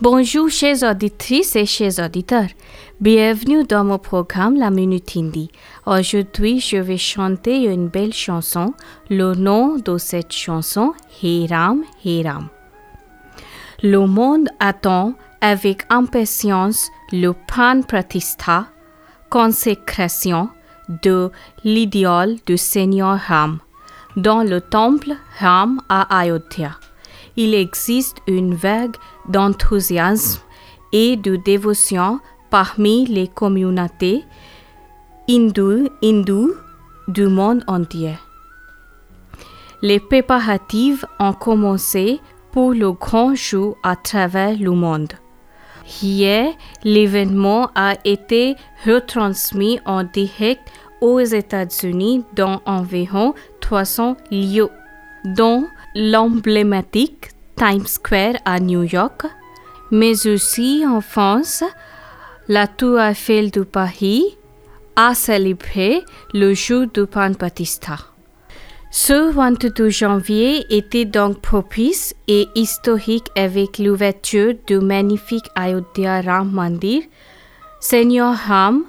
Bonjour chers auditrices et chers auditeurs. Bienvenue dans mon programme La Minute Hindi. Aujourd'hui, je vais chanter une belle chanson. Le nom de cette chanson, Hey Ram, Hey Ram. Le monde attend avec impatience le pan pratistha, consécration de l'idéal du Seigneur Ram dans le temple Ram à Ayodhya. Il existe une vague d'enthousiasme et de dévotion parmi les communautés hindoues, du monde entier. Les préparatifs ont commencé pour le grand jour à travers le monde. Hier, l'événement a été retransmis en direct aux États-Unis dans environ 300 lieux, dont l'emblématique Times Square à New York, mais aussi en France, la Tour Eiffel de Paris a célébré le jour du Pan Batista. Ce 22 janvier était donc propice et historique avec l'ouverture du magnifique Ayodhya Ram Mandir. Seigneur Ram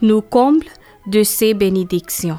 nous comble de ses bénédictions.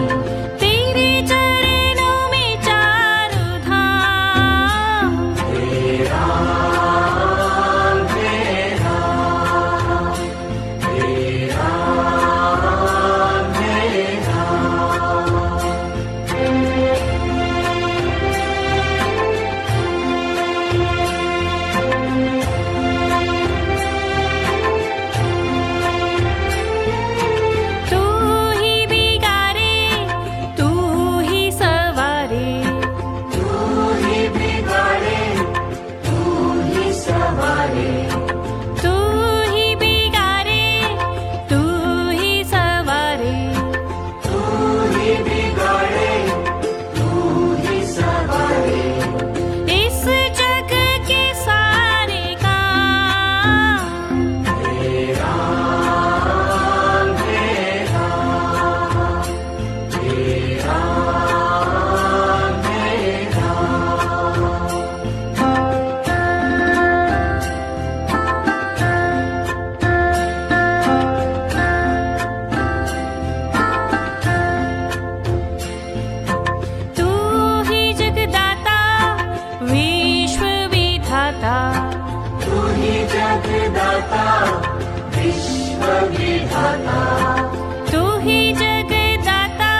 तू ही जगदाता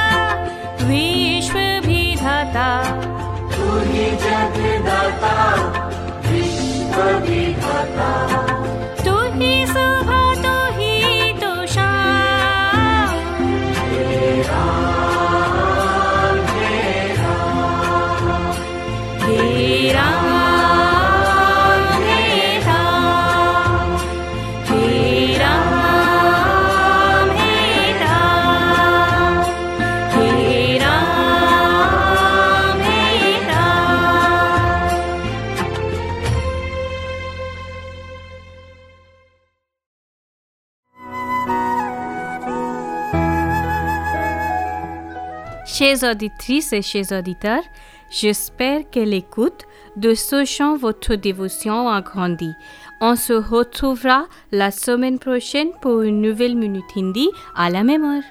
विश्व भी धाता। तू ही जगदाता विश्व भी धाता। Chers auditrices et chers auditeurs, j'espère que l'écoute de ce chant votre dévotion a grandi. On se retrouvera la semaine prochaine pour une nouvelle Minute Hindi à la heure.